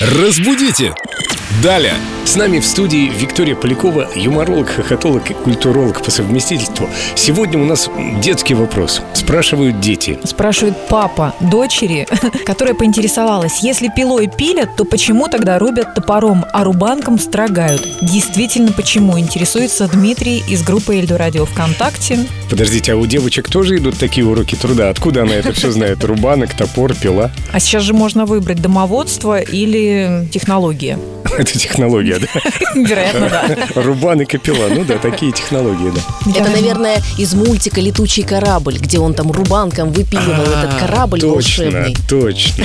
Разбудите! Далее! С нами в студии Виктория Полякова, юморолог, хохотолог и культуролог по совместительству. Сегодня у нас детский вопрос. Спрашивают дети. Спрашивает папа дочери, которая поинтересовалась, если пилой пилят, то почему тогда рубят топором, а рубанком строгают? Действительно, почему? Интересуется Дмитрий из группы Эльдо Радио ВКонтакте. Подождите, а у девочек тоже идут такие уроки труда? Откуда она это все знает? Рубанок, топор, пила? А сейчас же можно выбрать домоводство или технология. Это технология, да? Вероятно, да. Рубан и капела. Ну да, такие технологии, да. Это, наверное, из мультика «Летучий корабль», где он там рубанком выпиливал этот А, корабль точно, волшебный. Точно.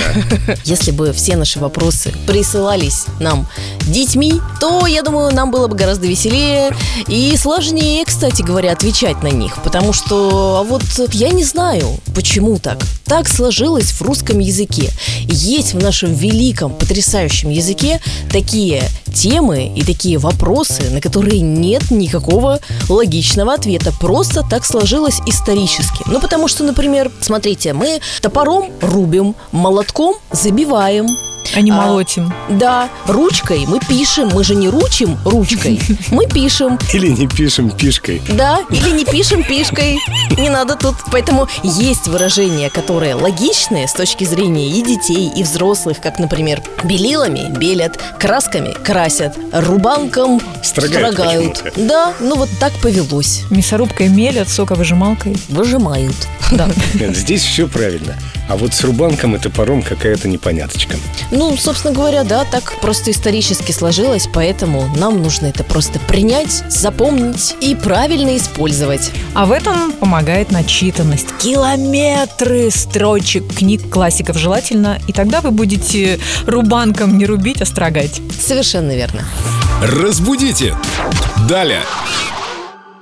Если бы все наши вопросы присылались нам детьми, то, я думаю, нам было бы гораздо веселее и сложнее, кстати говоря, отвечать на них. Потому что, а вот я не знаю, почему так. Так сложилось в русском языке. Есть в нашем великом, потрясающем языке такие темы и такие вопросы, на которые нет никакого логичного ответа. Просто так сложилось исторически. Ну, потому что, например, смотрите, мы топором рубим, молотком забиваем, А не А, молотим. да, ручкой мы пишем, мы же не ручим ручкой, мы пишем. Или не пишем пишкой. Да, или не пишем пишкой. Не надо тут. Поэтому есть выражения, которые логичные с точки зрения и детей, и взрослых, как, например, белилами белят, красками красят, рубанком Строгают строгают. Да, ну вот так повелось. Мясорубкой мелят, соковыжималкой. Выжимают. Да. Здесь все правильно. А вот с рубанком и топором какая-то непоняточка. Ну, собственно говоря, да, так просто исторически сложилось, поэтому нам нужно это просто принять, запомнить и правильно использовать. А в этом помогает начитанность. Километры строчек книг классиков желательно, и тогда вы будете рубанком не рубить, а строгать. Совершенно верно. Разбудите! Далее!